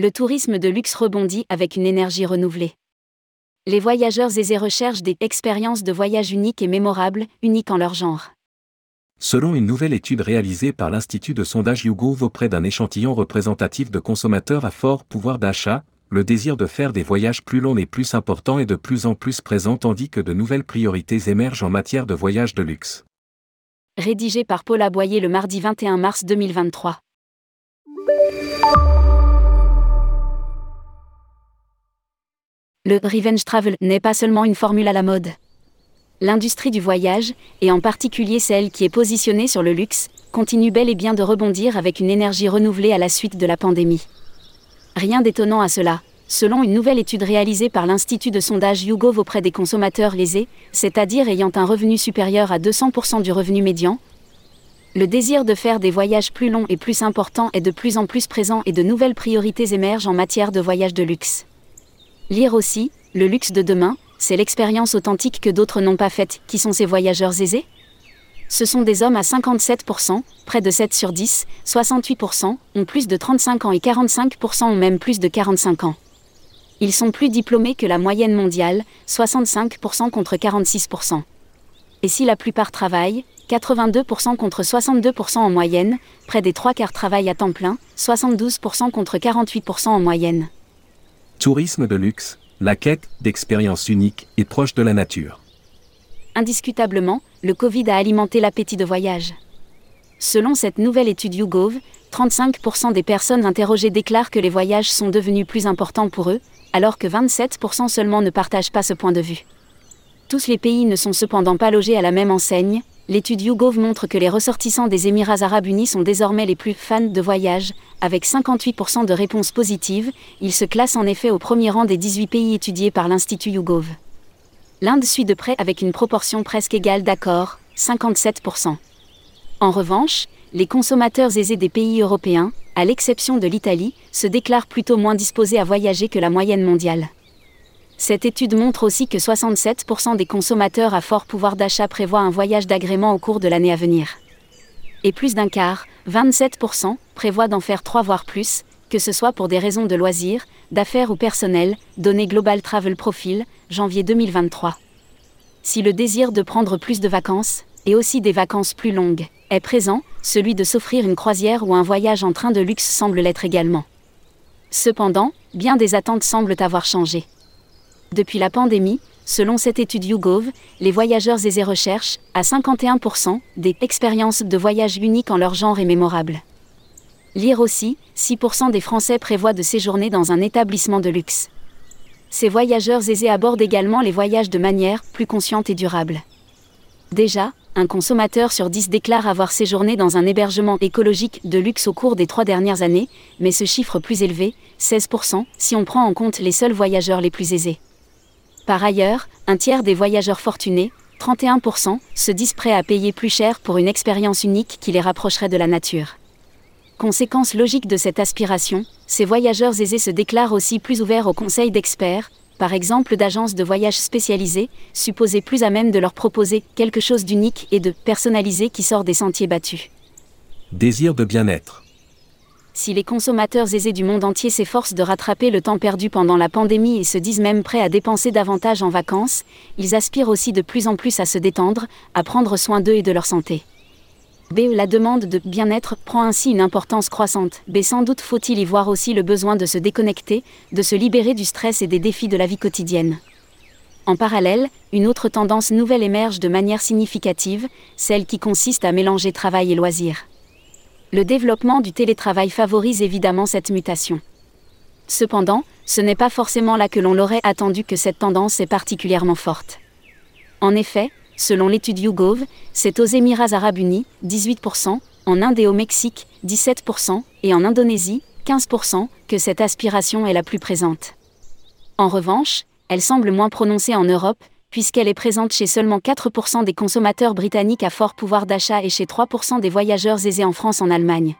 Le tourisme de luxe rebondit avec une énergie renouvelée. Les voyageurs aisés recherchent des expériences de voyage uniques et mémorables, uniques en leur genre. Selon une nouvelle étude réalisée par l'Institut de sondage YouGov auprès d'un échantillon représentatif de consommateurs à fort pouvoir d'achat, le désir de faire des voyages plus longs et plus important et de plus en plus présent tandis que de nouvelles priorités émergent en matière de voyages de luxe. Rédigé par Paul Aboyer le mardi 21 mars 2023. Le revenge travel n'est pas seulement une formule à la mode. L'industrie du voyage, et en particulier celle qui est positionnée sur le luxe, continue bel et bien de rebondir avec une énergie renouvelée à la suite de la pandémie. Rien d'étonnant à cela. Selon une nouvelle étude réalisée par l'Institut de sondage YouGov auprès des consommateurs lésés, c'est-à-dire ayant un revenu supérieur à 200% du revenu médian, le désir de faire des voyages plus longs et plus importants est de plus en plus présent et de nouvelles priorités émergent en matière de voyage de luxe. Lire aussi, le luxe de demain, c'est l'expérience authentique que d'autres n'ont pas faite, qui sont ces voyageurs aisés? Ce sont des hommes à 57%, près de 7 sur 10, 68% ont plus de 35 ans et 45% ont même plus de 45 ans. Ils sont plus diplômés que la moyenne mondiale, 65% contre 46%. Et si la plupart travaillent, 82% contre 62% en moyenne, près des trois quarts travaillent à temps plein, 72% contre 48% en moyenne. Tourisme de luxe, la quête d'expériences uniques et proches de la nature. Indiscutablement, le Covid a alimenté l'appétit de voyage. Selon cette nouvelle étude YouGov, 35% des personnes interrogées déclarent que les voyages sont devenus plus importants pour eux, alors que 27% seulement ne partagent pas ce point de vue. Tous les pays ne sont cependant pas logés à la même enseigne, l'étude YouGov montre que les ressortissants des Émirats arabes unis sont désormais les plus fans de voyage, avec 58% de réponses positives, ils se classent en effet au premier rang des 18 pays étudiés par l'Institut YouGov. L'Inde suit de près avec une proportion presque égale d'accord, 57%. En revanche, les consommateurs aisés des pays européens, à l'exception de l'Italie, se déclarent plutôt moins disposés à voyager que la moyenne mondiale. Cette étude montre aussi que 67% des consommateurs à fort pouvoir d'achat prévoient un voyage d'agrément au cours de l'année à venir. Et plus d'un quart, 27%, prévoient d'en faire trois voire plus, que ce soit pour des raisons de loisirs, d'affaires ou personnelles, données Global Travel Profile, janvier 2023. Si le désir de prendre plus de vacances, et aussi des vacances plus longues, est présent, celui de s'offrir une croisière ou un voyage en train de luxe semble l'être également. Cependant, bien des attentes semblent avoir changé. Depuis la pandémie, selon cette étude YouGov, les voyageurs aisés recherchent, à 51%, des expériences de voyage uniques en leur genre et mémorables. Lire aussi, 6% des Français prévoient de séjourner dans un établissement de luxe. Ces voyageurs aisés abordent également les voyages de manière plus consciente et durable. Déjà, un consommateur sur 10 déclare avoir séjourné dans un hébergement écologique de luxe au cours des trois dernières années, mais ce chiffre plus élevé, 16%, si on prend en compte les seuls voyageurs les plus aisés. Par ailleurs, un tiers des voyageurs fortunés, 31%, se disent prêts à payer plus cher pour une expérience unique qui les rapprocherait de la nature. Conséquence logique de cette aspiration, ces voyageurs aisés se déclarent aussi plus ouverts aux conseils d'experts, par exemple d'agences de voyage spécialisées, supposées plus à même de leur proposer quelque chose d'unique et de personnalisé qui sort des sentiers battus. Désir de bien-être si les consommateurs aisés du monde entier s'efforcent de rattraper le temps perdu pendant la pandémie et se disent même prêts à dépenser davantage en vacances, ils aspirent aussi de plus en plus à se détendre, à prendre soin d'eux et de leur santé. B. La demande de bien-être prend ainsi une importance croissante. B. Sans doute faut-il y voir aussi le besoin de se déconnecter, de se libérer du stress et des défis de la vie quotidienne. En parallèle, une autre tendance nouvelle émerge de manière significative, celle qui consiste à mélanger travail et loisirs. Le développement du télétravail favorise évidemment cette mutation. Cependant, ce n'est pas forcément là que l'on l'aurait attendu que cette tendance est particulièrement forte. En effet, selon l'étude YouGov, c'est aux Émirats arabes unis, 18%, en Inde et au Mexique, 17%, et en Indonésie, 15%, que cette aspiration est la plus présente. En revanche, elle semble moins prononcée en Europe, puisqu'elle est présente chez seulement 4% des consommateurs britanniques à fort pouvoir d'achat et chez 3% des voyageurs aisés en France en Allemagne.